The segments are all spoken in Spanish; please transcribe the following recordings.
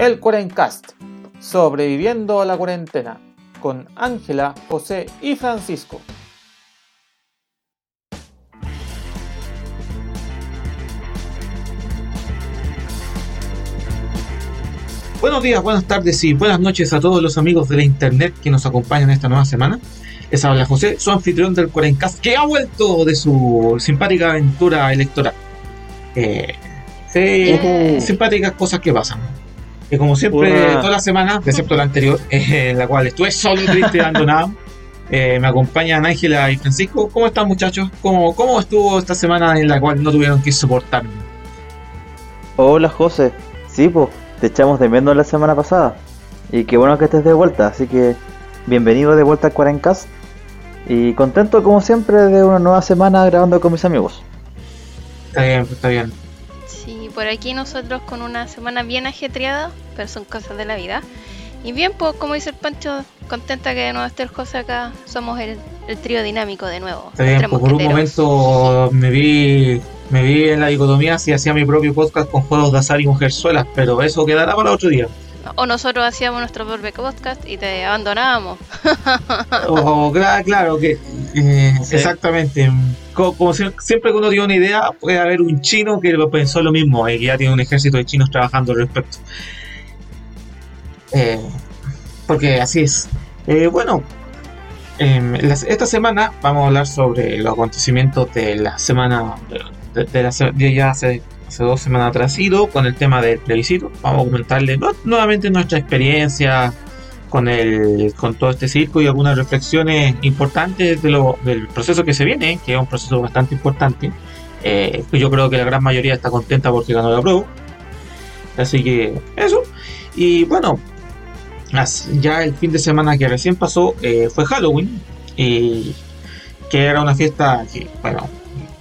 El Cuarencast, sobreviviendo a la cuarentena, con Ángela, José y Francisco. Buenos días, buenas tardes y buenas noches a todos los amigos de la internet que nos acompañan esta nueva semana. Les habla José, su anfitrión del Cuarencast, que ha vuelto de su simpática aventura electoral. Eh, sí, simpáticas cosas que pasan. Que como siempre, toda la semana, excepto la anterior, en la cual estuve solo, triste y abandonado, eh, me acompañan Ángela y Francisco. ¿Cómo están muchachos? ¿Cómo, ¿Cómo estuvo esta semana en la cual no tuvieron que soportarme? Hola José, sí, pues te echamos de menos la semana pasada. Y qué bueno que estés de vuelta, así que bienvenido de vuelta a Cuarencast. Y contento como siempre de una nueva semana grabando con mis amigos. Está bien, está bien. Sí, por aquí nosotros con una semana bien ajetreada, pero son cosas de la vida. Y bien, pues como dice el Pancho, contenta que de nuevo esté el José acá. Somos el, trío dinámico de nuevo. Está bien, pues por un momento me vi me vi en la dicotomía si hacía mi propio podcast con juegos de azar y mujerzuelas, pero eso quedará para otro día. O nosotros hacíamos nuestro propio podcast y te abandonábamos. o, claro, claro, que eh, exactamente. Como, siempre que uno tiene una idea, puede haber un chino que pensó lo mismo y que ya tiene un ejército de chinos trabajando al respecto. Eh, porque así es. Eh, bueno, em, esta semana vamos a hablar sobre los acontecimientos de la semana de, la, ya hace, hace, dos semanas atrás con el tema del plebiscito. Vamos a comentarle nuevamente nuestra experiencia con, el, con todo este circo y algunas reflexiones importantes de lo, del proceso que se viene, que es un proceso bastante importante. Eh, yo creo que la gran mayoría está contenta porque ganó la prueba. Así que eso. Y bueno, ya el fin de semana que recién pasó eh, fue Halloween. Y que era una fiesta que, bueno,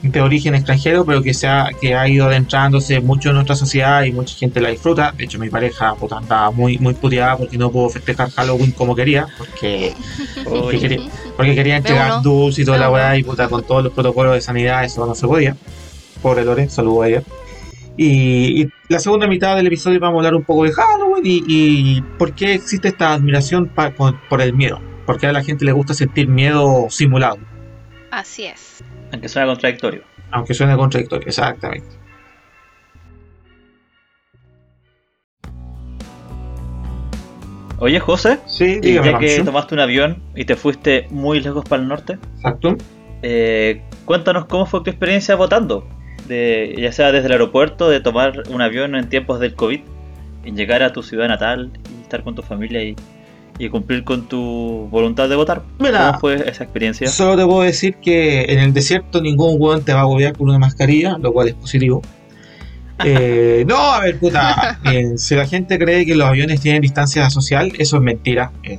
de origen extranjero, pero que se ha, que ha ido adentrándose mucho en nuestra sociedad y mucha gente la disfruta. De hecho, mi pareja puta, andaba muy, muy puteada porque no pudo festejar Halloween como quería, porque, porque, quería, porque quería entregar dulces y toda la weá, y puta, con todos los protocolos de sanidad, eso no se podía. Pobre Lore, saludo a ella. Y, la segunda mitad del episodio vamos a hablar un poco de Halloween y, y por qué existe esta admiración por el miedo. Porque a la gente le gusta sentir miedo simulado. Así es. Aunque suene contradictorio. Aunque suene contradictorio, exactamente. Oye, José, sí, dígame, ya que tomaste un avión y te fuiste muy lejos para el norte, Exacto. Eh, cuéntanos cómo fue tu experiencia votando, de, ya sea desde el aeropuerto, de tomar un avión en tiempos del COVID, y llegar a tu ciudad natal y estar con tu familia y y cumplir con tu voluntad de votar. Mira, ¿Cómo fue esa experiencia? Solo te puedo decir que en el desierto ningún hueón te va a agobiar con una mascarilla, lo cual es positivo. Eh, no, a ver, puta, eh, si la gente cree que los aviones tienen distancia social, eso es mentira. Eh.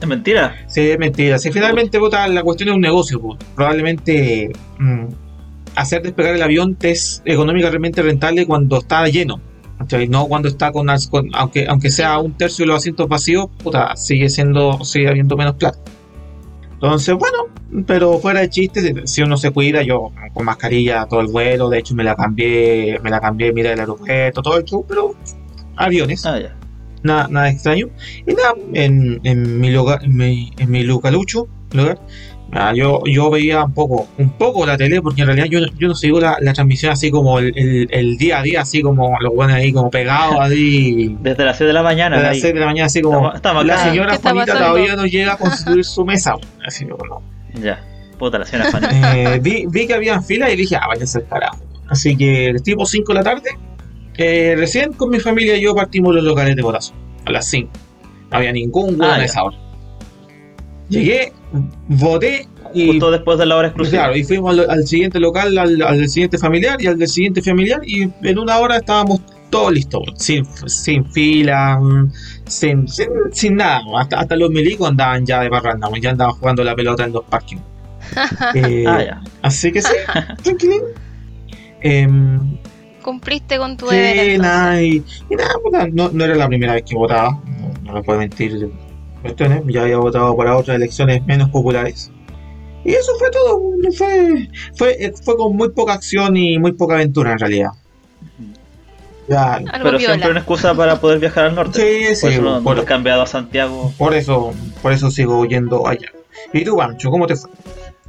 ¿Es mentira? Sí, es mentira. Si finalmente, puta, la cuestión es un negocio, probablemente mm, hacer despegar el avión te es económicamente rentable cuando está lleno no cuando está con, aunque, aunque sea un tercio de los asientos vacíos, puta, sigue siendo, sigue habiendo menos plata. Entonces, bueno, pero fuera de chistes, si uno se cuida, yo con mascarilla todo el vuelo, de hecho me la cambié, me la cambié, mira el aeropuerto, todo el show, pero aviones. Ah, nada, nada extraño. Y nada, en, en mi lugar, en mi, en mi lugar, Ah, yo, yo veía un poco, un poco la tele, porque en realidad yo, yo no sigo la, la transmisión así como el, el, día a día, así como los ponen ahí como pegados, así. Desde las 6 de la mañana. Desde las 6 de la mañana, así como. la señora Juanita todavía no llega a constituir su mesa. Así como. Ya, puta la señora Juanita. Eh, vi, vi que había fila y dije, ah, váyanse al carajo. Así que, tipo 5 de la tarde, eh, recién con mi familia y yo partimos los locales de votación. A las 5. No había ningún huevo ah, en esa hora. Llegué, voté y. Justo después de la hora exclusiva. Claro, y fuimos al, siguiente local, al, del siguiente familiar y al del siguiente familiar, y en una hora estábamos todos listos, sin, sin fila, sin, sin, nada. Hasta, hasta los milicos andaban ya de parranda, ya andaban jugando la pelota en los parkings. Eh, ah, ya. Así que sí, tranquilín. Em, Cumpliste con tu sí, Nada, y, nada, no, no, era la primera vez que votaba, no, no lo puedo mentir cuestiones, ya había votado para otras elecciones menos populares. Y eso fue todo, fue, fue, fue con muy poca acción y muy poca aventura en realidad. Algo Pero siempre una excusa para poder viajar al norte. Sí, Por sí, eso no, por, he cambiado a Santiago. por eso, por eso sigo yendo allá. ¿Y tú, Pancho, cómo te fue?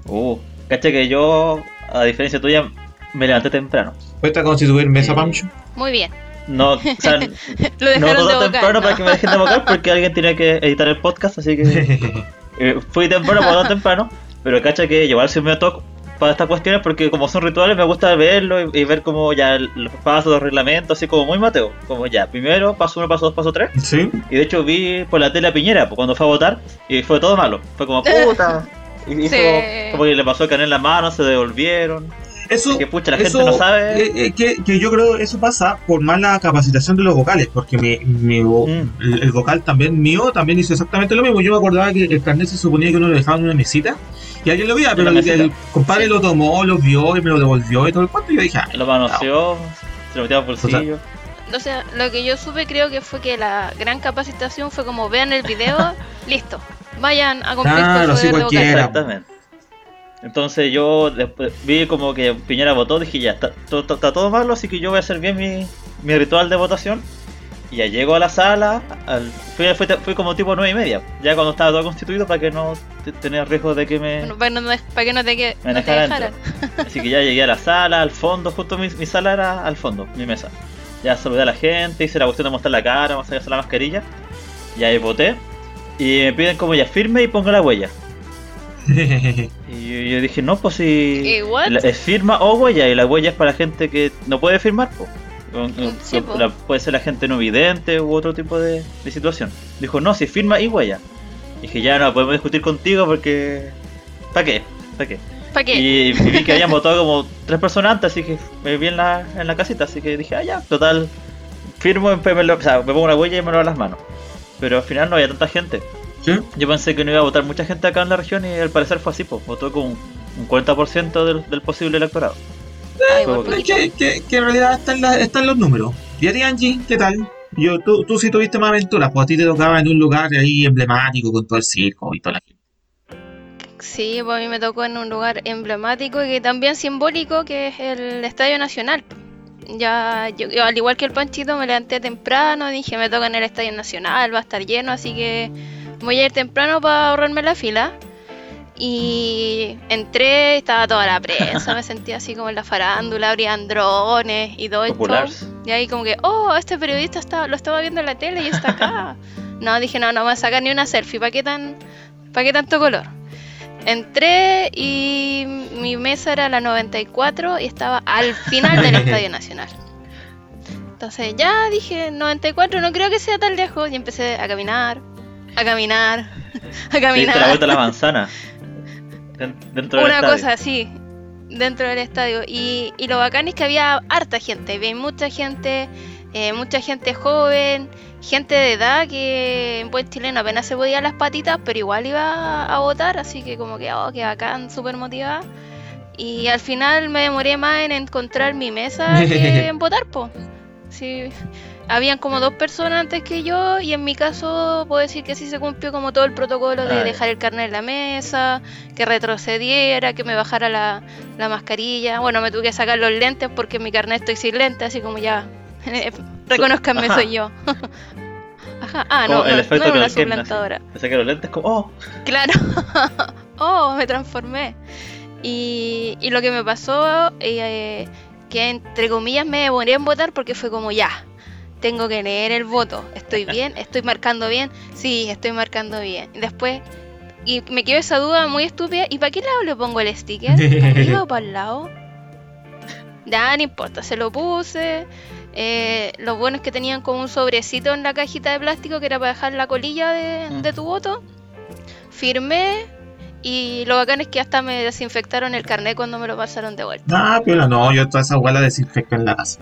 Uh, caché que yo, a diferencia tuya, me levanté temprano. ¿Cuesta constituir mesa, Eh, Pancho? Muy bien. No, o sea, Lo no todo vocal, temprano ¿no? para que me dejen de vocal porque alguien tiene que editar el podcast, así que eh, fui temprano, por no temprano. Pero cacha que llevarse me toque para estas cuestiones porque como son rituales me gusta verlo y, y ver como ya los pasos, los reglamentos, así como muy Mateo. Como ya, primero, paso uno, paso dos, paso tres. ¿Sí? Y de hecho vi por la tele a Piñera pues, cuando fue a votar y fue todo malo. Fue como puta. Y hizo Sí. como que le pasó el canal en la mano, se devolvieron. Eso, Que pucha, la gente eso, no sabe. eh, eh, que, que yo creo eso pasa por mala capacitación de los vocales, porque mi, mi vo- Mm. el, el vocal también mío también hizo exactamente lo mismo. Yo me acordaba que el carnet se suponía que uno lo dejaba en una mesita y alguien lo veía, pero el, compadre lo tomó, lo vio y me lo devolvió y todo el cuento. Y yo dije, ah, Lo manoseó, se lo metió al bolsillo. O sea, lo que yo supe creo que fue que la gran capacitación fue como vean el video, listo. Vayan a cumplir Claro, con sí, su deber de cualquiera. vocal. Exactamente. Entonces yo después vi como que Piñera votó, dije ya, está, to- está todo malo, así que yo voy a hacer bien mi, mi ritual de votación. Y ya llego a la sala, al, fui, fui, fui como tipo nueve y media, ya cuando estaba todo constituido para que no te- tener riesgo de que me, Bueno, para, no, para que no te, que, me no te. Así que ya llegué a la sala, al fondo, justo mi, mi sala era al fondo, mi mesa. Ya saludé a la gente, hice la cuestión de mostrar la cara, de la mascarilla. Y ahí voté. Y me piden como ya firme y ponga la huella. Y yo, dije, no, pues si la- es firma o huella, y la huella es para gente que no puede firmar, pues. Sí. La- puede ser la gente no vidente u otro tipo de, de situación. Dijo, no, si firma y huella. Dije, ya no podemos discutir contigo porque. ¿Para qué? ¿Para qué? ¿Para qué? Y, y vi que habían votado como tres personas antes, así que me vi en la, en la casita, así que dije, ah, ya, total, firmo, después me, lo- o sea, me pongo una huella y me lo a las manos. Pero al final no había tanta gente. Yo pensé que no iba a votar mucha gente acá en la región y al parecer fue así, pues, votó con un 40% del, del posible electorado. Ah, que, que, que en realidad están, la- están los números. ¿Y a ti, Angie? ¿Qué tal? Yo, tú, tú sí tuviste más aventuras, pues a ti te tocaba en un lugar ahí emblemático con todo el circo y toda la gente. Sí, pues a mí me tocó en un lugar emblemático y que también simbólico, que es el Estadio Nacional. Ya, yo, yo, al igual que el Panchito, me levanté temprano, dije, me toca en el Estadio Nacional, va a estar lleno, así que voy a ir temprano para ahorrarme la fila. Y entré, estaba toda la prensa, me sentía así como en la farándula, abrían drones y todo Popular. show. Y ahí como que, oh, este periodista está, lo estaba viendo en la tele y está acá. no, dije, no, no me voy a sacar ni una selfie, ¿para qué, tan, ¿para qué tanto color? Entré y mi mesa era la 94 y estaba al final del Estadio Nacional. Entonces ya dije, 94 no creo que sea tan lejos y empecé a caminar, a caminar, a Te diste la caminar. vuelta a la manzana. Den- Dentro del Una estadio. cosa así, dentro del estadio. Y, y lo bacán es que había harta gente, había mucha gente, eh, mucha gente joven, gente de edad que en buen chileno apenas se podía las patitas, pero igual iba a votar, así que como que, oh, que bacán, súper motivada. Y al final me demoré más en encontrar mi mesa que en votar, po. Sí, habían como dos personas antes que yo y en mi caso puedo decir que sí se cumplió como todo el protocolo de dejar el carnet en la mesa, que retrocediera, que me bajara la, la mascarilla. Bueno, me tuve que sacar los lentes porque en mi carnet estoy sin lentes, así como ya, reconozcanme, Ajá. soy yo. Ajá, ah, Como no, el no, efecto no era una suplantadora. Me saqué los lentes como, oh, Claro. oh, me transformé. Y, y lo que me pasó, eh, que entre comillas me demoré en votar porque fue como ya, tengo que leer el voto. ¿Estoy bien? ¿Estoy marcando bien? Sí, estoy marcando bien. Y después, y me quedó esa duda muy estúpida. ¿Y para qué lado le pongo el sticker? ¿Para arriba o para el lado? Ya, no importa, se lo puse. Eh, lo bueno es que tenían como un sobrecito en la cajita de plástico que era para dejar la colilla de, Mm. de tu voto. Firmé y lo bacán es que hasta me desinfectaron el carnet cuando me lo pasaron de vuelta. Ah, piola, no, yo toda esa hueá la desinfecto en la casa.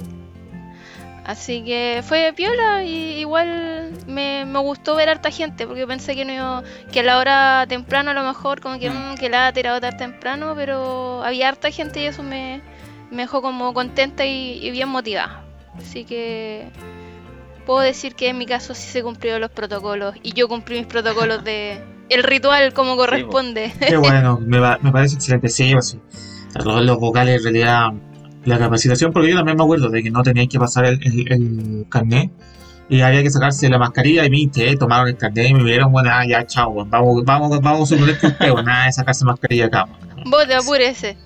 Así que fue piola y igual me, me gustó ver harta gente porque pensé que no iba- que a la hora temprano a lo mejor como que, Mm. mm, que la era votar temprano, pero había harta gente y eso me, me dejó como contenta y, y bien motivada. Así que puedo decir que en mi caso sí se cumplieron los protocolos y yo cumplí mis protocolos de el ritual como corresponde. Qué bueno, me, va- me parece excelente. Sí, pues sí. Los, los vocales en realidad la capacitación, porque yo también me acuerdo de que no tenían que pasar el, el, el carnet y había que sacarse la mascarilla y me hinché, tomaron el carnet y me vieron, bueno, ah, ya, chao, weón, vamos, vamos, vamos a suponer que usted, nada de sacarse mascarilla acá. weón. Vote, apúrese.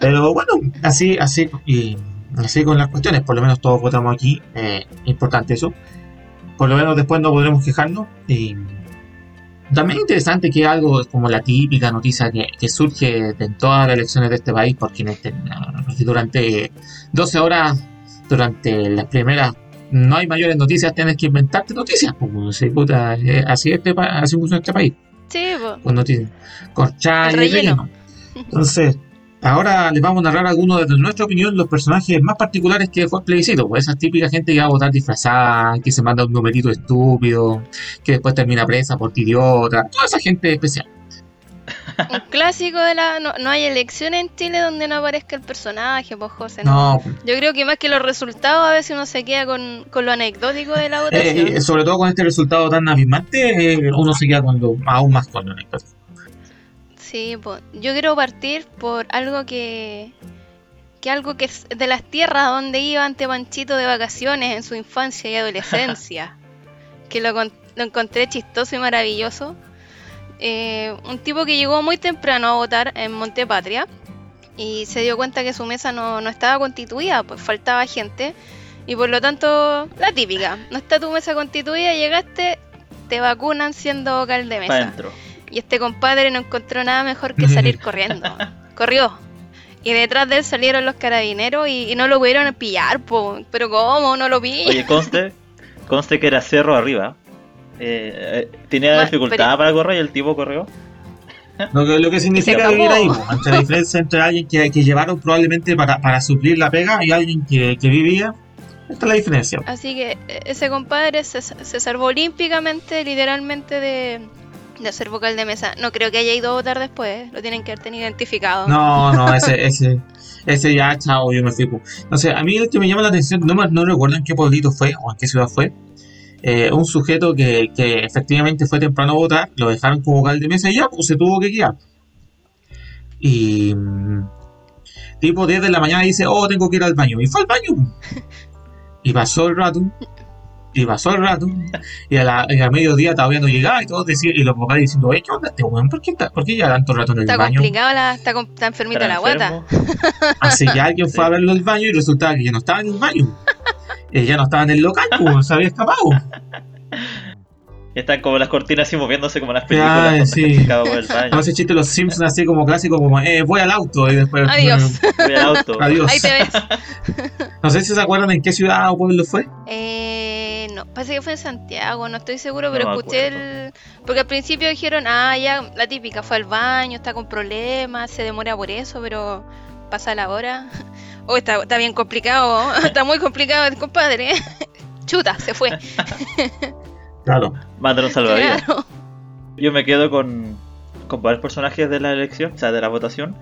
Pero bueno, así, así, y así con las cuestiones, por lo menos todos votamos aquí, eh, importante eso. Por lo menos después no podremos quejarnos. Y también interesante que algo como la típica noticia que, que surge en todas las elecciones de este país, porque, este- porque durante 12 horas, durante las primeras, no hay mayores noticias, tienes que inventarte noticias. Como se puta, eh, así, este, así funciona este país Sí, po. con noticias. Corchada El y. Entonces, ahora les vamos a narrar algunos desde nuestra opinión los personajes más particulares que fue el plebiscito. Pues esa típica gente que va a votar disfrazada, que se manda un numerito estúpido, que después termina presa por idiota. Toda esa gente especial. Un clásico de la. No, no hay elección en Chile donde no aparezca el personaje, pues José. ¿no? No, Yo creo que más que los resultados, a veces uno se queda con, con lo anecdótico de la votación. eh, sobre todo con este resultado tan abismante, eh, uno se queda con lo, aún más con lo anecdótico. Sí, pues yo quiero partir por algo que. que algo que es de las tierras donde iba ante Panchito de vacaciones en su infancia y adolescencia. que lo, lo encontré chistoso y maravilloso. Eh, un tipo que llegó muy temprano a votar en Montepatria y se dio cuenta que su mesa no, no estaba constituida, pues faltaba gente. Y por lo tanto, la típica, no está tu mesa constituida, llegaste, te vacunan siendo vocal de mesa. adentro. Y este compadre no encontró nada mejor que salir corriendo. Corrió. Y detrás de él salieron los carabineros y, y no lo pudieron pillar, po. Pero ¿cómo? No lo vi. Oye, conste, conste que era cerro arriba. Eh, eh, tenía dificultad pero- para correr y el tipo corrió. Lo que, lo que significa vivir ahí, entre la diferencia entre alguien que, que llevaron probablemente para, para suplir la pega y alguien que, que vivía. Esta es la diferencia. Así que eh, ese compadre se, se salvó olímpicamente, literalmente, de, de ser vocal de mesa. No creo que haya ido a votar después, lo tienen que haber tenido identificado. No, no, ese, ese, ese ya, chao, yo me fui. sé, a mí el que me llama la atención, no, no recuerdo en qué pueblito fue o en qué ciudad fue. eh, un sujeto que, que efectivamente fue temprano a votar, lo dejaron como vocal de mesa y ya, pues se tuvo que guiar. Y. mm, Tipo 10 de la mañana dice, oh, tengo que ir al baño. Y fue al baño. Y pasó el rato. Y pasó el rato. Y a, la, y a mediodía todavía no llegaba. Y todos decían, y los vocales diciendo, "Oye, ¿qué onda este weón? ¿Por qué, está- ¿Por qué ya tanto rato en el Está baño? complicado, la, está, com- está la guata. Así que alguien fue a verlo al baño y resultaba que ya no estaba en el baño. Eh, ya no estaba en el local, pues, se había escapado. Y están como las cortinas así moviéndose como las películas. Ay, cuando sí. Como ese chiste los Simpsons, así como clásico, como, eh, voy al auto y después. Adiós. Voy al auto. Adiós. Ahí te ves. No sé si se acuerdan en qué ciudad o pueblo fue. Eh, no, parece que fue en Santiago, no estoy seguro, pero No escuché acuerdo. el... Porque al principio dijeron, ah, ya, la típica, fue al baño, está con problemas, se demora por eso, pero pasa la hora. Oh, está, está bien complicado, está muy complicado el compadre. Chuta, se fue. Claro. Mándale un salvavidas. Claro. Yo me quedo con, con varios personajes de la elección, o sea, de la votación.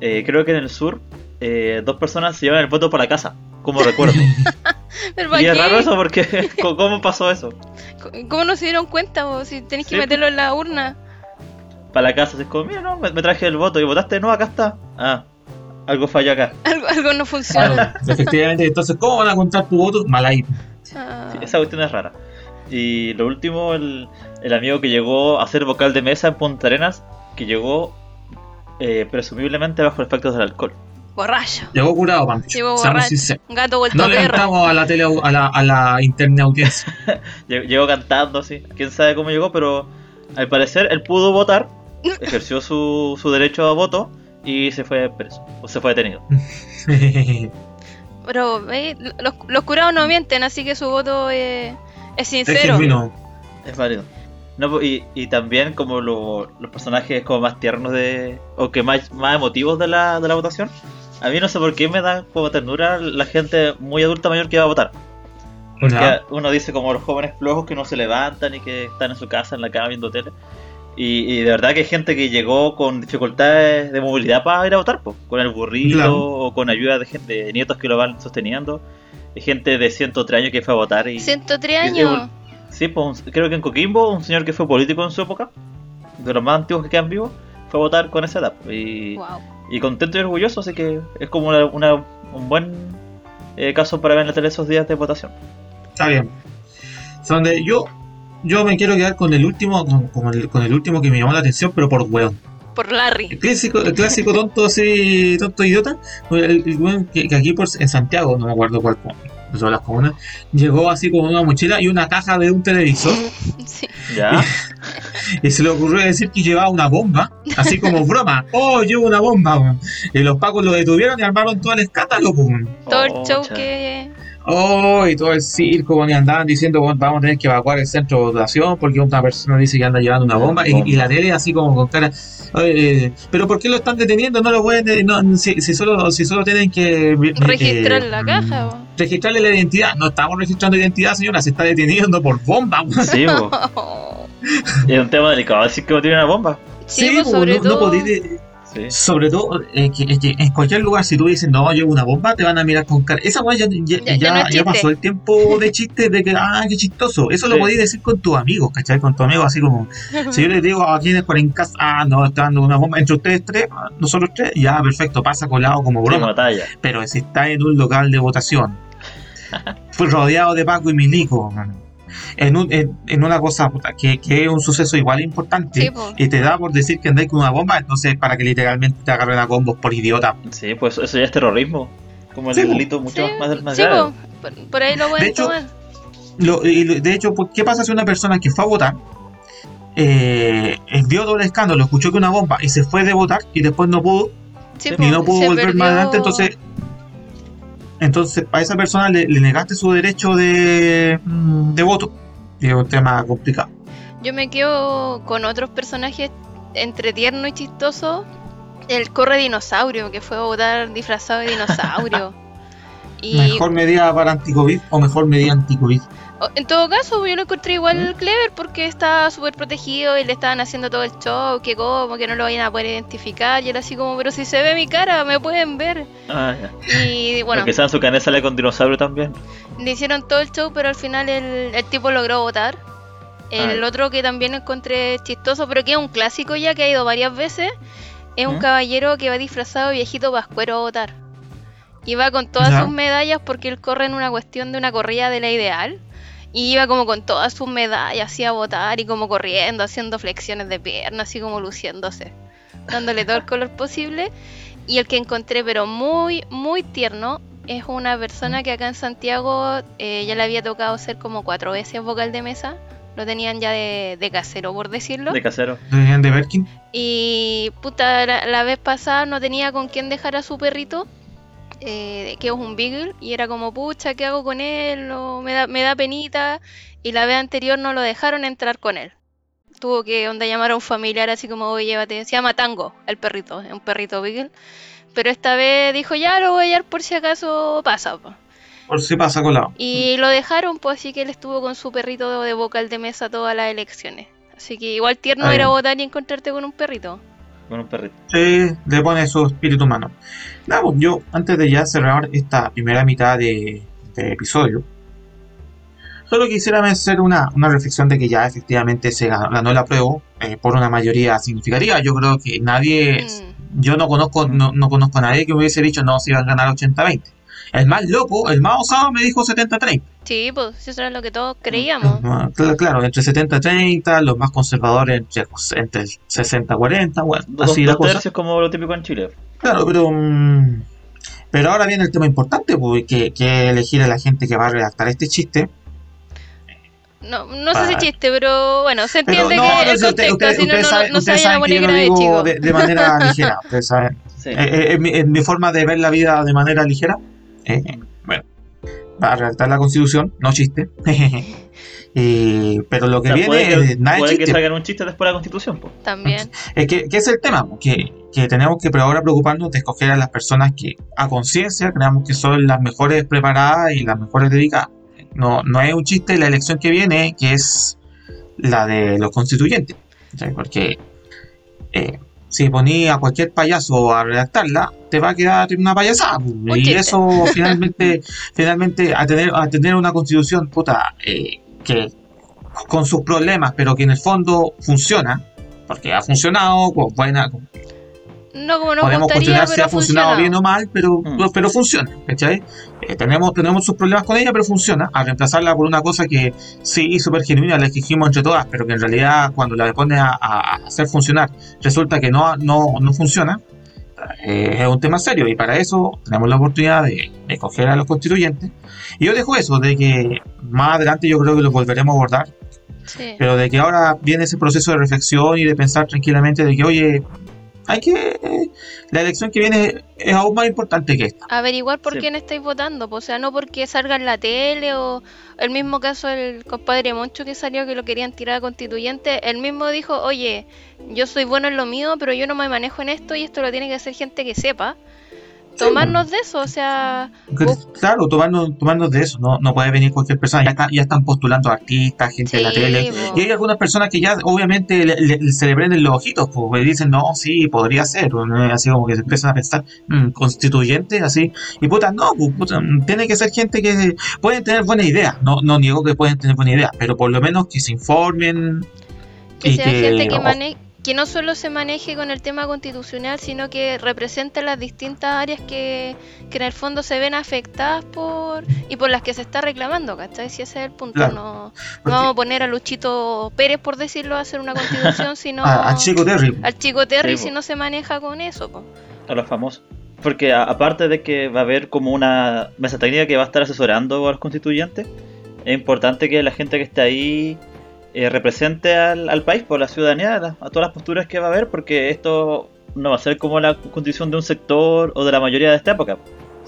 Eh, creo que en el sur, eh, dos personas se llevan el voto para la casa, como recuerdo. Pero ¿para y es qué? raro eso porque, ¿cómo- ¿cómo pasó eso? ¿Cómo no se dieron cuenta vos? Si tenéis que Sí, meterlo en la urna. Para la casa, es como, mira, no, me, me traje el voto y votaste, no, acá está. Ah, algo falló acá. Algo, algo no funciona. Claro. Efectivamente, entonces, ¿cómo van a contar tu voto? Mal ahí. Ah, Sí, esa cuestión es rara. Y lo último, el, el amigo que llegó a ser vocal de mesa en Punta Arenas, que llegó eh, presumiblemente bajo efectos del alcohol. Borracho. Llegó curado, Pampicho. Llegó borracho. Un gato vuelto No le perro. entramos a la tele, a la, a la interna audiencia. Lle- Llegó cantando así, quién sabe cómo llegó, pero al parecer él pudo votar, ejerció su, su derecho a voto y se fue preso, o se fue detenido. Pero eh, los, los curados no mienten, así que su voto eh, es es sincero. Es válido. No, po- y, y también como lo- los personajes como más tiernos de o que más, más emotivos de la, de la votación. A mí no sé por qué me da como ternura la gente muy adulta mayor que va a votar. Porque uno dice como los jóvenes flojos que no se levantan y que están en su casa, en la cama viendo tele. Y, y de verdad que hay gente que llegó con dificultades de movilidad para ir a votar, po, con el burrito Claro. o con ayuda de, gente, de nietos que lo van sosteniendo. Hay gente de 103 años que fue a votar y... 103 y- años. Sí, pues un- creo que en Coquimbo, un señor que fue político en su época, de los más antiguos que quedan vivos, fue a votar con esa edad. Y, Wow. Y contento y orgulloso, así que es como una, una- un buen eh, caso para ver en la tele esos días de votación. Está bien. Son de, yo, yo me quiero quedar con el último, con, con el, con el último que me llamó la atención, pero por weón. Por Larry. El clásico, el clásico tonto así, tonto idiota, el, el weón que, que aquí por, en Santiago, no me acuerdo cuál, no son las comunas, llegó así con una mochila y una caja de un televisor Sí. Ya, y se le ocurrió decir que llevaba una bomba, así como broma, oh, llevo una bomba. Y los pacos lo detuvieron y armaron todo el escándalo, pues. Todo el Oh, show que. Oh, y todo el circo, weón, y andaban diciendo, vamos a tener que evacuar el centro de votación porque una persona dice que anda llevando una bomba, y, Bomba. y la tele así como con cara, "Oye, pero ¿por qué lo están deteniendo? No lo pueden, de- no, si, si solo, si solo tienen que eh, Registrar la mm, caja. Registrarle la identidad. No estamos registrando identidad, señora, se está deteniendo por bomba, sí, es un tema delicado decir que no tiene una bomba. Sí, pues, sobre no, no todo. podéis de- Sí. sobre todo, eh, que, es que en cualquier lugar, si tú dices, no, llevo una bomba, te van a mirar con cara. Esa weá ya, ya, Ya- no pasó el tiempo de chiste de que, ah, qué chistoso. Eso lo Sí. podéis decir con tus amigos, ¿cachai? Con tus amigos, así como, si yo les digo aquí en el Cuarencas, ah, no, está dando una bomba entre ustedes tres, ah, nosotros tres, ya, perfecto, pasa colado como Sí, broma. batalla. Pero si estás en un local de votación, fue rodeado de Paco y Milico, mano, en, un, en, en una cosa puta, que, que es un suceso igual importante, Sí, y te da por decir que andáis con una bomba, entonces para que literalmente te agarren a combos por idiota. Sí, pues eso ya es terrorismo. Como el Sí, delito mucho Sí, más, más sí, grave. po. por, por ahí lo pueden De hecho, tomar. Lo- y lo- de hecho, ¿qué pasa si una persona que fue a votar eh, vio todo el escándalo, escuchó que una bomba y se fue de votar y después no pudo, Sí, y no pudo volver más adelante, entonces entonces a esa persona le, le negaste su derecho de, mm, de voto. Y es un tema complicado. Yo me quedo con otros personajes entre tierno y chistoso. El corre dinosaurio, que fue a votar disfrazado de dinosaurio. y Mejor medida para anti-COVID o mejor medida anti-COVID. En todo caso, yo lo encontré igual clever porque estaba súper protegido y le estaban haciendo todo el show, que como, que no lo vayan a poder identificar. Y él así como, pero si se ve mi cara, me pueden ver. Ah, ya. Y bueno, Porque en su canal sale con dinosaurio también. le hicieron todo el show, pero al final el, el tipo logró votar. El Ah. otro que también encontré chistoso, pero que es un clásico ya que ha ido varias veces, es un ¿Mm? caballero que va disfrazado de viejito pascuero a votar. Y va con todas Ya. sus medallas porque él corre en una cuestión de una corrida de la ideal. Y iba como con todas sus medallas así a votar y como corriendo, haciendo flexiones de pierna, así como luciéndose, dándole todo el color posible. Y el que encontré, pero muy, muy tierno, es una persona que acá en Santiago eh, ya le había tocado ser como cuatro veces vocal de mesa. Lo tenían ya de, de casero, por decirlo. De casero. ¿De de Berkin? Y puta, la, la vez pasada no tenía con quién dejar a su perrito, eh, que es un beagle, y era como, pucha, ¿qué hago con él? No, me, da, me da penita. Y la vez anterior no lo dejaron entrar con él. Tuvo que onda llamar a un familiar así como, oye, llévate. Se llama Tango, el perrito, es un perrito beagle. Pero esta vez dijo, ya lo voy a llevar por si acaso pasa. po". Por si pasa colado. Y lo dejaron, pues así que él estuvo con su perrito de vocal de mesa todas las elecciones. Así que igual tierno Ahí. era votar y encontrarte con un perrito. Con un perrito. Sí, le pone su espíritu humano. Nada, pues, yo, antes de ya cerrar esta primera mitad de, de episodio, solo quisiera hacer una, una reflexión de que ya efectivamente se ganó, ganó el apruebo eh, por una mayoría significativa. Yo creo que nadie, Mm. yo no conozco, no, no conozco a nadie que me hubiese dicho no, se iban a ganar 80-20. El más loco, el más osado me dijo 70-30. Sí, pues eso era lo que todos creíamos. Ah, cl- Claro, entre 70-30, los más conservadores entre, entre 60-40, bueno, Dos, así la dos cosa. tercios como lo típico en Chile. Claro, pero. mm, pero ahora viene el tema importante, pues, que, que elegir a la gente que va a redactar este chiste. No, no sé si Ah. chiste, pero bueno, se Pero entiende no, que no, el si usted- contexto, usted- si no, no, saben- no se ustedes vayan a saben que poner yo lo grave, digo chico. de, de manera ligera. Ustedes saben. Sí. Eh, eh, es, mi, es mi forma de ver la vida de manera ligera. Eh, bueno, va a redactar la constitución, no chiste. Eh, pero lo que O sea, viene puede que, es nada de puede que chiste. salgan un chiste después de la constitución, pues. También. Es que, que es el tema, que, que tenemos que ahora preocuparnos de escoger a las personas que a conciencia creamos que son las mejores preparadas y las mejores dedicadas. No, no es un chiste la elección que viene, que es la de los constituyentes. ¿cachai? Porque eh, si ponía a cualquier payaso a redactarla, te va a quedar una payasada. pues, y eso finalmente, finalmente a tener, a tener una constitución puta, eh, que con sus problemas, pero que en el fondo funciona, porque ha funcionado, con buena, con- No como nos Podemos gustaría, cuestionar si ha funcionado funciona. bien o mal, pero, Mm. pero funciona, ¿cachai? Eh, tenemos, tenemos sus problemas con ella, pero funciona. A reemplazarla por una cosa que sí, súper genuina, la exigimos entre todas, pero que en realidad cuando la pones a, a- a hacer funcionar, resulta que no, no, no funciona, eh, es un tema serio. Y para eso tenemos la oportunidad de, de coger a los constituyentes. Y yo dejo eso, de que más adelante yo creo que lo volveremos a abordar, Sí. pero de que ahora viene ese proceso de reflexión y de pensar tranquilamente de que, oye, hay que. La elección que viene es aún más importante que esta. Averiguar por Sí. quién estáis votando, o sea, no porque salga en la tele o el mismo caso del compadre Moncho que salió que lo querían tirar a constituyente, él mismo dijo, oye, yo soy bueno en lo mío, pero yo no me manejo en esto y esto lo tiene que hacer gente que sepa. Tomarnos de eso, o sea, Que-. Claro, tomarnos, tomarnos de eso, no, no puede venir cualquier persona, ya, está- ya están postulando artistas, gente de la Sí, tele, y hay algunas personas que ya obviamente le, le- se le prenden los ojitos, pues y dicen, no, sí, podría ser, así como que se empiezan a pensar, "Mm, constituyente, así, y puta, no, puta, tiene que ser gente que pueden tener buena idea, no, no niego que pueden tener buena idea, pero por lo menos que se informen, que y sea gente que mane que no solo se maneje con el tema constitucional, sino que represente las distintas áreas que, que en el fondo se ven afectadas por y por las que se está reclamando, ¿cachai? Si ese es el punto, Claro. no, no vamos a poner a Luchito Pérez, por decirlo, a hacer una constitución, sino a, a Chico Terry, al Chico Terry Sí, si po. no se maneja con eso. po. a los famosos. Porque a- aparte de que va a haber como una mesa técnica que va a estar asesorando a los constituyentes, es importante que la gente que esté ahí eh, represente al, al país, por la ciudadanía, a, todas las posturas que va a haber, porque esto no va a ser como la constitución de un sector o de la mayoría de esta época.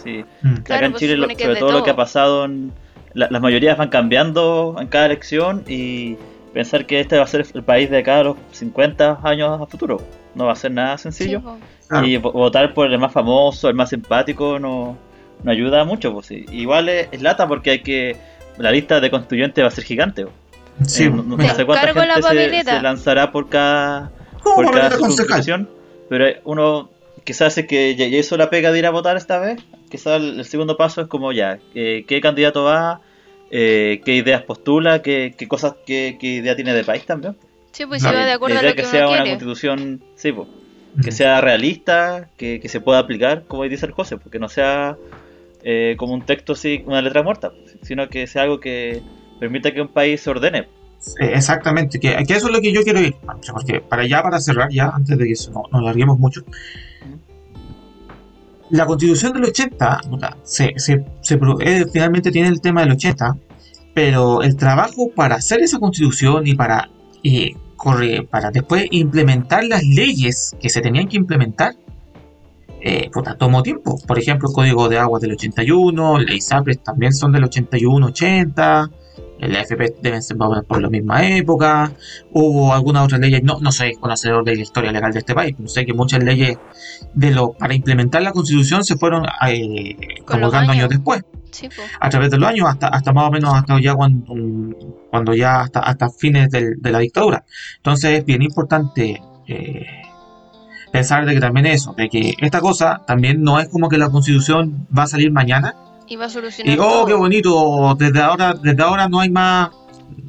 Sí, Mm. Claro, acá en pues, Chile, lo- sobre todo, lo que ha pasado, en, la- las mayorías van cambiando en cada elección y pensar que este va a ser el país de acá a los 50 años a futuro no va a ser nada sencillo. Claro. Y vo- votar por el más famoso, el más simpático, no, no ayuda mucho. Pues, sí. Igual es, es lata porque hay que. La lista de constituyentes va a ser gigante. pues. Sí, Eh, no, sé cuánta encargo la gente se, se lanzará por cada, ¿cómo por cada circunscripción, pero uno quizás es que ya, hizo la pega de ir a votar esta vez. Quizás el, el segundo paso es como ya, eh, qué candidato va, eh, qué ideas postula, qué, qué cosas, qué, qué idea tiene de país también. Sí, pues si va de acuerdo la a lo que, que sea uno una quiere. constitución, sí, pues, que Mm. sea realista, que, que se pueda aplicar, como dice el José, porque no sea eh, como un texto así, una letra muerta, sino que sea algo que permita que un país se ordene. Eh, Exactamente, que, que eso es lo que yo quiero ir, porque para ya, para cerrar ya, antes de que se- no, nos larguemos mucho, la constitución del 80, puta, se, se, se eh, finalmente tiene el tema del 80, pero el trabajo para hacer esa constitución y para, y corre, para después implementar las leyes que se tenían que implementar, eh, puta, tomó tiempo. Por ejemplo, el Código de Aguas del 81, la ISAPRES también son del 81-80, la FP deben ser por la misma época, hubo algunas otras leyes, no, no soy conocedor de la historia legal de este país, pero sé que muchas leyes de lo, para implementar la constitución se fueron eh, Con los promulgando años años. después, Sí, pues. a través de los años, hasta, hasta más o menos hasta ya cuando, cuando ya hasta, hasta fines del- de la dictadura. Entonces es bien importante eh, pensar de que también eso, de que esta cosa también no es como que la constitución va a salir mañana Y va a solucionar y oh, qué bonito, desde ahora, desde ahora no hay más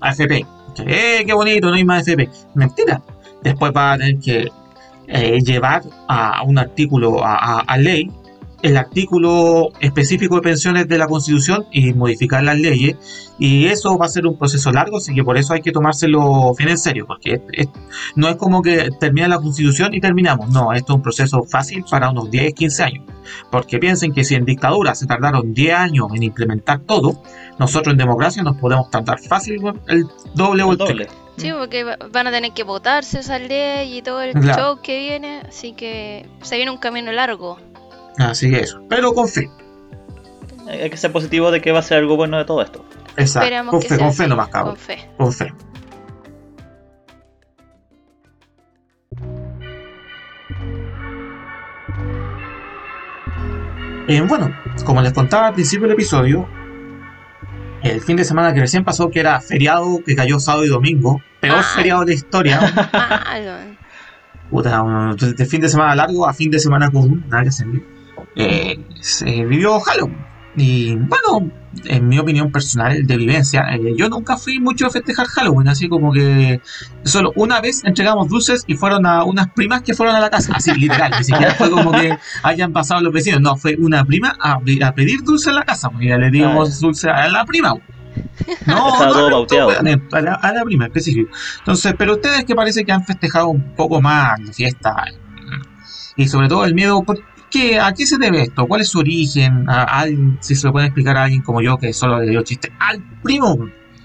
AFP. Eh, qué bonito, no hay más AFP. Mentira. Después va a tener que eh, llevar a un artículo, a, a- a ley, el artículo específico de pensiones de la Constitución y modificar las leyes. Y eso va a ser un proceso largo, así que por eso hay que tomárselo bien en serio, porque es- es- no es como que termina la Constitución y terminamos. No, esto es un proceso fácil para unos 10, 15 años. Porque piensen que si en dictadura se tardaron 10 años en implementar todo, nosotros en democracia nos podemos tardar fácil el doble o El triple. doble. Sí, porque va- van a tener que votarse esa ley y todo el Claro. show que viene, así que se viene un camino largo. Así que eso. Pero con fe. Hay que ser positivo de que va a ser algo bueno de todo esto. Exacto. Esperamos Con fe, con fe así, nomás, cabrón. Con fe. Con fe. Eh, bueno, como les contaba al principio del episodio, el fin de semana que recién pasó, que era feriado que cayó sábado y domingo, peor Ah. feriado de la historia, Malo. puta, un- de fin de semana largo a fin de semana común, nada que hacer. Eh, se vivió Halloween. Y bueno, en mi opinión personal de vivencia, eh, yo nunca fui mucho a festejar Halloween, así como que solo una vez entregamos dulces y fueron a unas primas que fueron a la casa, así literal, ni siquiera fue como que hayan pasado los vecinos, no, fue una prima a, a pedir dulce en la casa, porque ya le dimos dulce a la prima. No, todo a, la, a la prima específico. Entonces, pero ustedes que parece que han festejado un poco más la fiesta y sobre todo el miedo, ¿por qué, ¿a qué se debe esto? ¿Cuál es su origen? ¿A, alguien- si se lo puede explicar a alguien como yo que solo le dio chiste al primo?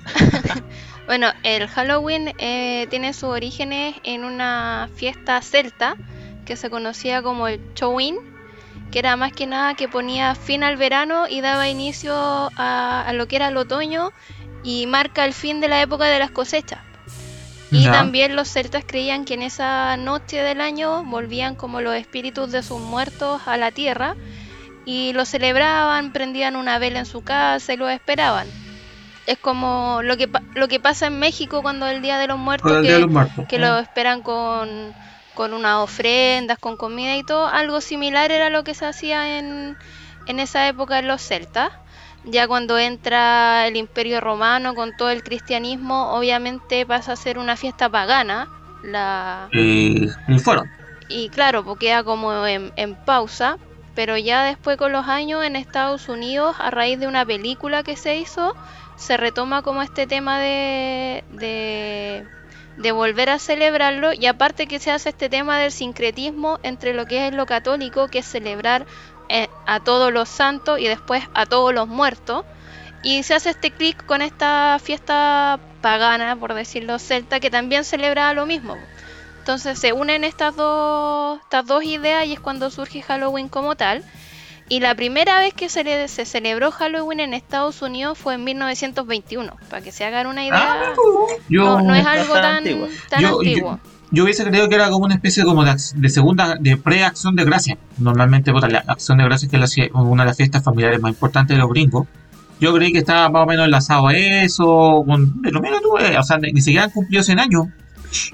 Bueno, el Halloween eh, tiene sus orígenes en una fiesta celta que se conocía como el Chowin, que era más que nada que ponía fin al verano y daba inicio a, a lo que era el otoño y marca el fin de la época de las cosechas. Y también los celtas creían que en esa noche del año volvían como los espíritus de sus muertos a la tierra y lo celebraban, prendían una vela en su casa y lo esperaban. Es como lo que, lo que pasa en México cuando el Día de los Muertos, que, de los Muertos. que lo esperan con, con unas ofrendas, con comida y todo. Algo similar era lo que se hacía en, en esa época en los celtas. Ya cuando entra el Imperio Romano con todo el cristianismo, obviamente pasa a ser una fiesta pagana. La, Eh, y fueron. y claro, pues queda como en, en pausa, pero ya después con los años en Estados Unidos, a raíz de una película que se hizo, se retoma como este tema de, de, de volver a celebrarlo y aparte que se hace este tema del sincretismo entre lo que es lo católico, que es celebrar a todos los santos y después a todos los muertos. Y se hace este clic con esta fiesta pagana, por decirlo, celta, que también celebraba lo mismo. Entonces se unen estas dos, estas dos ideas y es cuando surge Halloween como tal. Y la primera vez que se, le- se celebró Halloween en Estados Unidos fue en 1921, para que se hagan una idea. Ah, yo, no, no es algo tan tan, Yo- antiguo. yo hubiese creído que era como una especie como de, ac- de segunda, de pre-acción de gracia. Normalmente, puta, la acción de gracia que es la- una de las fiestas familiares más importantes de los gringos. Yo creí que estaba más o menos enlazado a eso, con, de lo menos tuve, o sea, ni, ni siquiera han cumplido 100 años.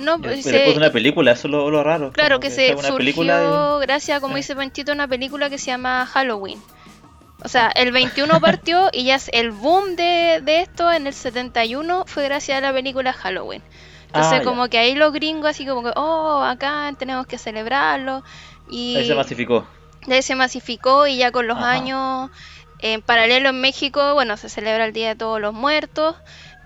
No, Pero pues se- puso una película, eso es lo, lo raro. Claro como que se una película surgió gracias, como eh. dice Panchito, una película que se llama Halloween. O sea, el 21 partió y ya es el boom de, de esto en el 71 fue gracias a la película Halloween. Entonces Ah, ya. como que ahí los gringos así como que, oh, acá tenemos que celebrarlo. Y ahí se masificó. de ahí se masificó y ya con los Ajá. años, en paralelo en México, bueno, se celebra el Día de Todos los Muertos.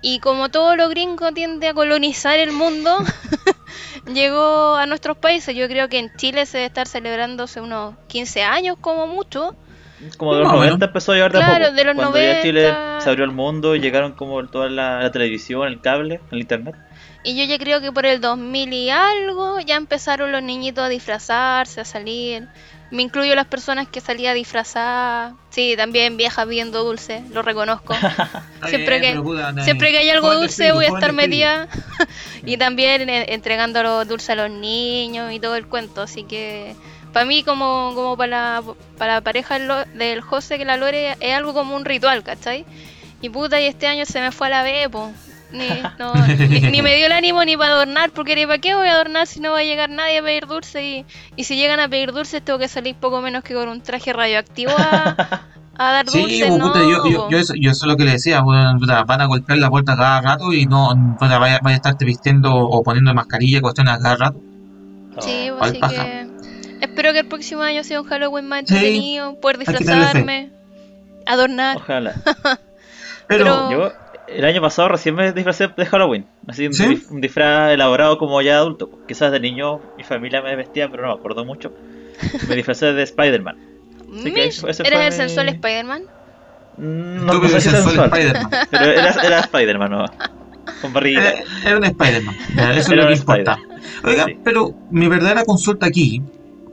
Y como todo lo gringo tiende a colonizar el mundo, llegó a nuestros países. Yo creo que en Chile se debe estar celebrando hace unos 15 años como mucho. Como de los Más o 90 menos. empezó a llegar de a Claro, poco. de los Cuando ya Chile 90. se abrió al mundo y llegaron como toda la, la televisión, el cable, el internet. Y yo ya creo que por el 2000 y algo ya empezaron los niñitos a disfrazarse, a salir. Me incluyo las personas que salía disfrazadas. Sí, también viejas viendo dulce, lo reconozco. Siempre que- Siempre que hay algo dulce voy a estar metida. y también entregando los dulces a los niños y todo el cuento. Así que para mí, como, como para, la, para la pareja del José que la Lore, es algo como un ritual, ¿cachai? Y puta, y este año se me fue a la B, po. Ni, no, ni, ni me dio el ánimo ni para adornar, porque ni para qué voy a adornar si no va a llegar nadie a pedir dulce. Y, y si llegan a pedir dulces, tengo que salir poco menos que con un traje radioactivo a, a dar Sí, dulces. pues, no, puta, yo, yo, eso, yo eso es lo que le decía, van a golpear la puerta cada rato y no puta, vaya, vaya a estarte vistiendo o poniendo mascarilla, cuestiones a cada rato. Sí, Oh, pues, así paja. que espero que el próximo año sea un Halloween más Sí, entretenido, poder tenerle fe. disfrazarme, adornar. Ojalá. Pero, Pero- Yo el año pasado recién me disfracé de Halloween. Así un, ¿Sí? dif- un disfraz elaborado como ya adulto. Quizás de niño mi familia me vestía, pero no me acuerdo mucho. Me disfracé de Spider-Man. ¿Eres el mi- sensual Spider-Man? Mm, No, no sé si sensual, Spider-Man. pero era, era Spider-Man, ¿no? Con barriguita. Era, era un Spider-Man, eso es Era lo que importa. Oiga, Sí. pero mi verdadera consulta aquí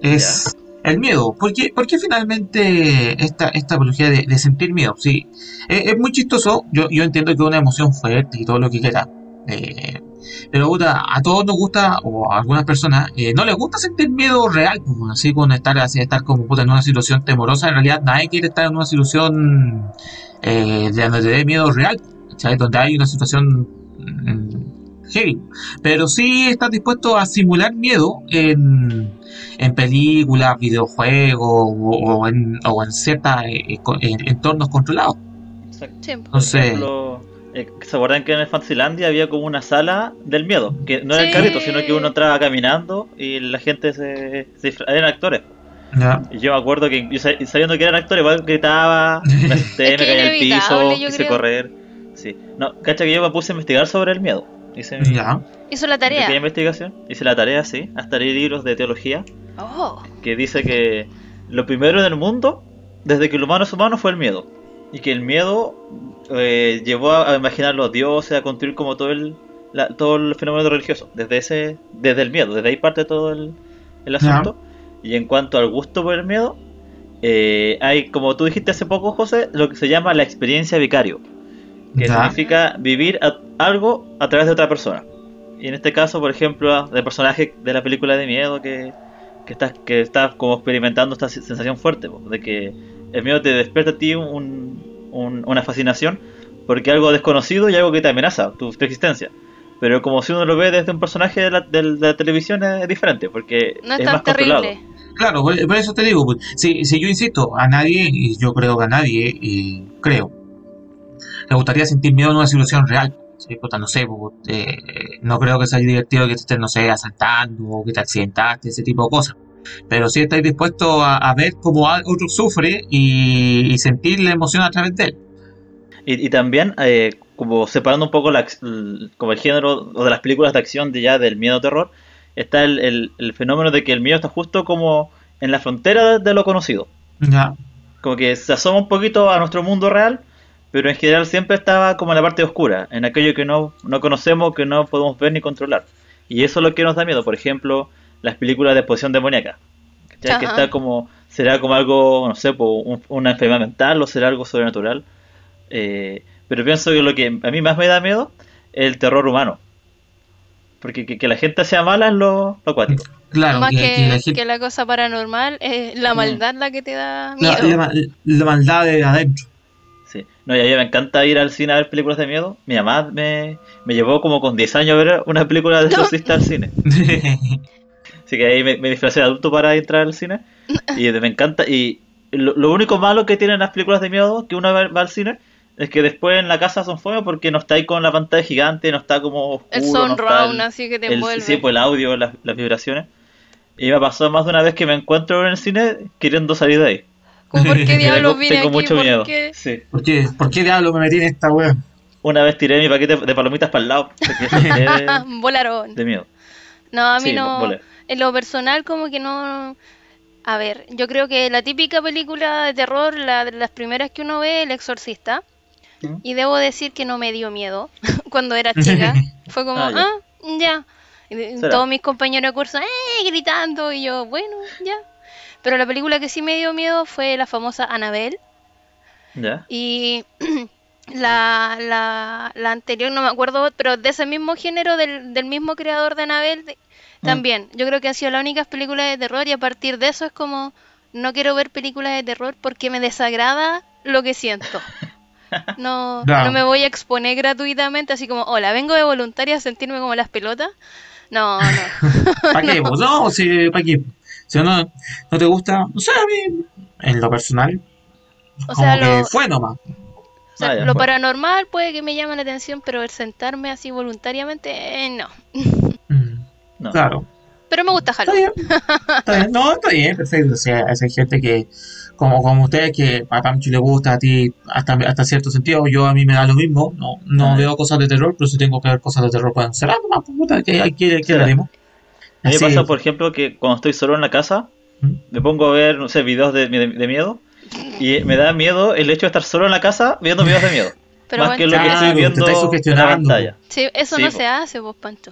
es el miedo. ¿Por qué, por qué finalmente esta, esta apología de, de sentir miedo? Sí, es, es muy chistoso. Yo, yo entiendo que una emoción fuerte y todo lo que quiera. eh, pero a todos nos gusta, o a algunas personas, eh, no les gusta sentir miedo real, como así con estar así, estar como puta en una situación temorosa. En realidad, nadie quiere estar en una situación eh, de donde te dé miedo real, ¿cachai? Donde hay una situación mm, heavy. Pero sí estás dispuesto a simular miedo en, en películas, videojuegos o, o en, o en ciertos entornos controlados. Exacto. Entonces, ejemplo, eh, ¿se acuerdan que en el Fantasylandia había como una sala del miedo? Que no era el carrito, sino que uno entraba caminando y la gente se, se eran actores. ya. Y yo me acuerdo que yo sabiendo que eran actores, igual gritaba, me asusté, Es me que caí al piso, quise creo. correr. Sí. No, cacha que yo me puse a investigar sobre el miedo. Hice mi hizo la tarea. investigación, hice la tarea, sí, hasta leí libros de teología Oh, que dice que lo primero en el mundo, desde que el humano es humano, fue el miedo. Y que el miedo eh, llevó a, a imaginar los dioses, a construir como todo el, la- todo el fenómeno religioso. Desde ese desde el miedo, desde ahí parte todo el, el asunto. Y en cuanto al gusto por el miedo, eh, hay, como tú dijiste hace poco, José, lo que se llama la experiencia vicario. Que significa vivir a- algo a través de otra persona. Y en este caso, por ejemplo, del personaje de la película de miedo que, que estás que estás como experimentando esta se- sensación fuerte, po, de que el miedo te despierta a ti un- un- una fascinación porque algo desconocido y algo que te amenaza tu, tu existencia. Pero como si uno lo ve desde un personaje de la, de la televisión es, diferente, porque no es es tan más controlado. Claro, por, por eso te digo, pues, si, si yo insisto, a nadie, y yo creo que a nadie, y creo, le gustaría sentir miedo en una situación real. ¿Sí? Puta, no sé, pues, eh, no creo que sea divertido que te estén, no sé, asaltando o que te accidentaste, ese tipo de cosas. Pero sí estáis dispuestos a, a ver cómo otro sufre y, y sentir la emoción a través de él. Y, y también, eh, como separando un poco la, como el género o de las películas de acción de ya del miedo-terror, está el, el- el fenómeno de que el miedo está justo como en la frontera de, de lo conocido. Ya, Como que se asoma un poquito a nuestro mundo real, pero en general siempre estaba como en la parte oscura, en aquello que no, no conocemos, que no podemos ver ni controlar. Y eso es lo que nos da miedo, por ejemplo, las películas de exposición demoníaca. ¿cachai? Que está como, será como algo, no sé, un- una enfermedad mental o será algo sobrenatural. Eh, pero pienso que lo que a mí más me da miedo es el terror humano. Porque que, que la gente sea mala es lo, lo acuático. claro, Más que, que, la que gente- la cosa paranormal, es la Mm. maldad la que te da miedo. la la maldad de adentro. No, y a mí me encanta ir al cine a ver películas de miedo. Mi mamá me, me llevó como con 10 años a ver una película de exorcista al cine. Así que ahí me, me disfracé de adulto para entrar al cine. Y me encanta. Y lo, lo único malo que tienen las películas de miedo que uno va, al cine es que después en la casa son fome porque no está ahí con la pantalla gigante, no está como oscuro. el no sound está round, el- así que te el, envuelve. sí, pues el audio, las, las vibraciones. Y me pasado más de una vez que me encuentro en el cine queriendo salir de ahí. ¿Por qué diablos vine tengo aquí? mucho ¿Por miedo. qué? Sí. ¿Por qué, ¿Por qué diablo me metí en esta wea? Una vez tiré mi paquete de palomitas para el lado. De, Volaron. de miedo. No, a mí Sí, no. volé. En lo personal, como que no. A ver, yo creo que la típica película de terror, la de las primeras que uno ve, El Exorcista. ¿Mm? Y debo decir que no me dio miedo cuando era chica. Fue como, Ah, ya. ah, ya. Y todos mis compañeros de curso, ¡eh! gritando. Y yo, bueno, ya. Pero la película que sí me dio miedo fue la famosa Annabelle. ¿Ya? Y la, la, la anterior, no me acuerdo, pero de ese mismo género, del, del mismo creador de Annabelle, de- Mm. también. Yo creo que han sido las únicas películas de terror y a partir de eso es como, no quiero ver películas de terror porque me desagrada lo que siento. No, no me voy a exponer gratuitamente, así como, hola, vengo de voluntaria a sentirme como las pelotas. No, no. ¿Para qué? No, si, ¿para qué? Si no, no te gusta, no sé, a mí, en lo personal, O como sea, que fue nomás. o sea, Ah, ya, lo paranormal puede que me llame la atención, pero el sentarme así voluntariamente, eh, no. Mm, No. Claro. Pero me gusta Está Halloween. bien. Está bien. No, está bien, perfecto. O sea, hay gente que, como, como ustedes, que a Pancho le gusta, a ti hasta, hasta cierto sentido, yo a mí me da lo mismo. No, no Ah. veo cosas de terror, pero si tengo que ver cosas de terror, pueden ser. Ah, puta, que hay que Sí. A mí me pasa, por ejemplo, que cuando estoy solo en la casa, me pongo a ver, no sé, videos de, de- de miedo. Y me da miedo el hecho de estar solo en la casa viendo videos de miedo. Pero más bueno, que lo que estoy viendo en la pantalla. Sí, eso Sí, no po. se hace, vos, Pancho.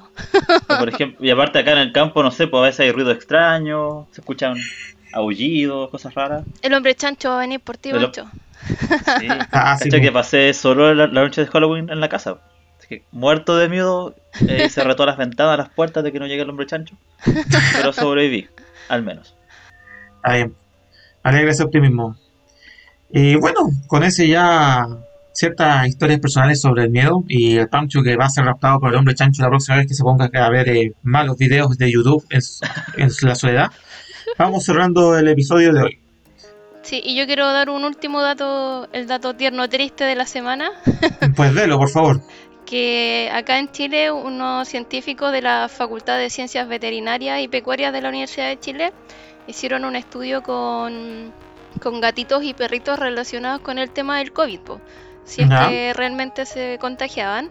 O, por ejemplo, y aparte acá en el campo, no sé, pues a veces hay ruido extraño, se escuchan aullidos, cosas raras. El hombre chancho va a venir por ti, Pancho. Sí. Ah, sí, que pasé solo la, la noche de Halloween en la casa. Que muerto de miedo, eh, cerré todas las ventanas, las puertas de que no llegue el hombre chancho. Pero sobreviví, al menos. Está bien. Alegra ese optimismo. Y bueno, con ese ya ciertas historias personales sobre el miedo y el Pancho que va a ser raptado por el hombre chancho la próxima vez que se ponga a ver eh, malos videos de YouTube en, en su- la soledad. vamos cerrando el episodio de hoy. Sí, y yo quiero dar un último dato, el dato tierno triste de la semana. Pues delo, por favor. Que acá en Chile unos científicos de la Facultad de Ciencias Veterinarias y Pecuarias de la Universidad de Chile hicieron un estudio con, con gatitos y perritos relacionados con el tema del COVID, po, si es que realmente se contagiaban.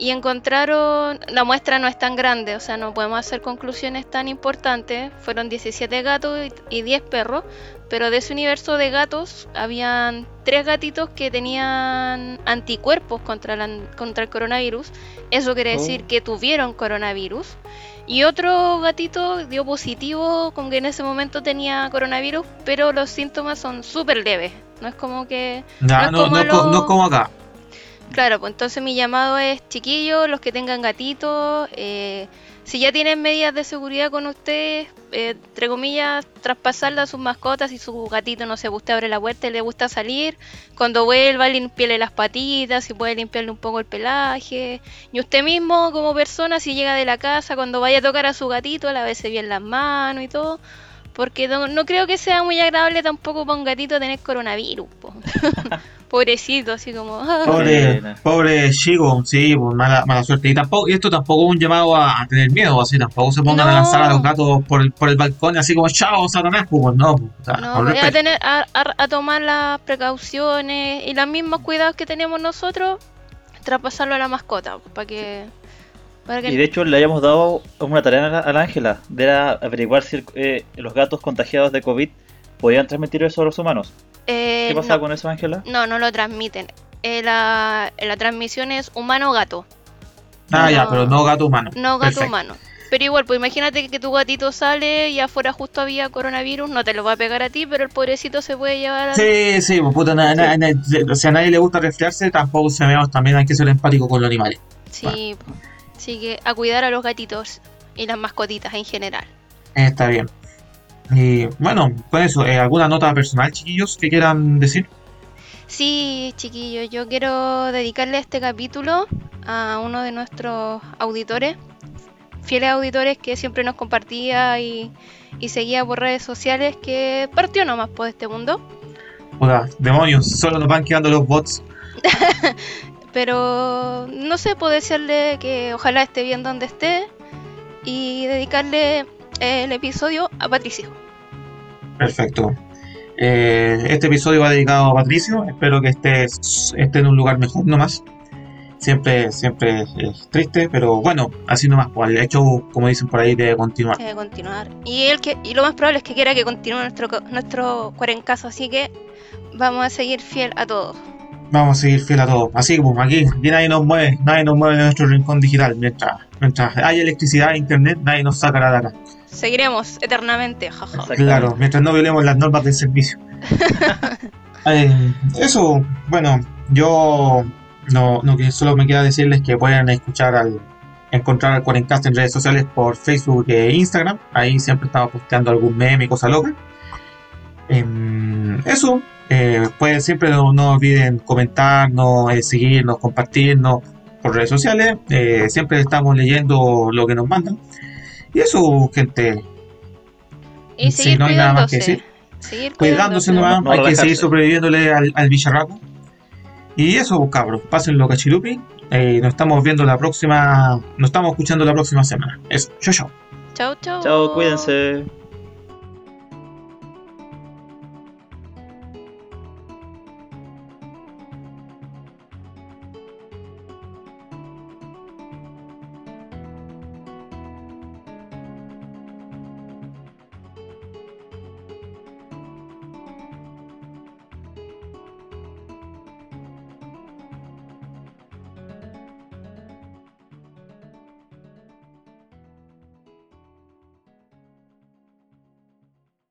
Y encontraron, la muestra no es tan grande, o sea, no podemos hacer conclusiones tan importantes. Fueron 17 gatos y 10 perros, pero de ese universo de gatos habían tres gatitos que tenían anticuerpos contra, la- contra el coronavirus. Eso quiere Oh. decir que tuvieron coronavirus. Y otro gatito dio positivo, como que en ese momento tenía coronavirus, pero los síntomas son súper leves. No es como que... No no, es como no, no es como acá. Claro, pues entonces mi llamado es chiquillos, los que tengan gatitos, eh, si ya tienen medidas de seguridad con ustedes, eh, entre comillas, traspasarla a sus mascotas, si su gatito, no sé, usted abre la puerta y le gusta salir, cuando vuelva limpiarle las patitas, si puede limpiarle un poco el pelaje, y usted mismo como persona, si llega de la casa, cuando vaya a tocar a su gatito, lávese bien las manos y todo, porque no, no creo que sea muy agradable tampoco para un gatito tener coronavirus, po. pobrecito, así como... ah. Pobre, pobre Chico, sí, pues mala, mala suerte. Y tampoco, y esto tampoco es un llamado a, a tener miedo, así tampoco se pongan a lanzar a los gatos por el, por el balcón así como chao, Satanás, pues no, pues, o sea, No, con voy a, tener, a, a- a tomar las precauciones y los mismos cuidados que tenemos nosotros, traspasarlo a la mascota, para que... Para que Y de hecho le habíamos dado una tarea a la- a la Ángela, de era averiguar si eh, los gatos contagiados de COVID podían transmitir eso a los humanos. eh, ¿Qué pasa no, con eso, Ángela? no, no lo transmiten. Eh, la, la transmisión es humano-gato, Ah, ya, pero no gato humano. no gato Perfecto. humano. Pero igual, pues imagínate que tu gatito sale y afuera justo había coronavirus, no te lo va a pegar a ti, pero el pobrecito se puede llevar a... Sí, sí, pues puta, na- na- na- si a nadie le gusta resfriarse, tampoco se veamos, también hay que ser empático con los animales. Sí, po. Así que a cuidar a los gatitos y las mascotitas en general. Está bien. Y bueno, con eso, eh, ¿alguna nota personal, chiquillos, que quieran decir? Sí, chiquillos, yo quiero dedicarle este capítulo a uno de nuestros auditores, fieles auditores que siempre nos compartía y, y seguía por redes sociales, que partió nomás por este mundo. Puta, demonios, solo nos van quedando los bots. Pero no sé, puedo desearle que ojalá esté bien donde esté y dedicarle el episodio a Patricio. Perfecto. Eh, este episodio va dedicado a Patricio. Espero que esté, esté en un lugar mejor nomás. Siempre, siempre es triste, pero bueno, así nomás. Pues, el hecho, como dicen por ahí, de continuar. Que continuar. Y él que, y lo más probable es que quiera que continúe nuestro, nuestro cuarencazo, así que vamos a seguir fiel a todos. Vamos a seguir fiel a todo. Así que, pues, aquí, aquí nadie nos mueve, nadie nos mueve de nuestro rincón digital. Mientras, mientras haya electricidad e internet, nadie nos sacará de acá. Seguiremos eternamente, jaja. Claro, mientras no violemos las normas del servicio. Eh, eso, bueno, yo no, no que solo me queda decirles que pueden escuchar al encontrar al Cuarencast en redes sociales por Facebook e Instagram. Ahí siempre estamos posteando algún meme y cosa loca. Em, eso, eh, pueden siempre no, no olviden comentarnos, eh, seguirnos, compartirnos por redes sociales. Eh, siempre estamos leyendo lo que nos mandan. Y eso, gente, Y seguir no hay nada más que decir. Cuidándose nomás, no hay que seguir sobreviviéndole al, al bicharraco. Y eso, pues, cabros, pásenlo cachilupi. Eh, nos estamos viendo la próxima, nos estamos escuchando la próxima semana. Eso, chau chau. Chao, chao. Chao, cuídense.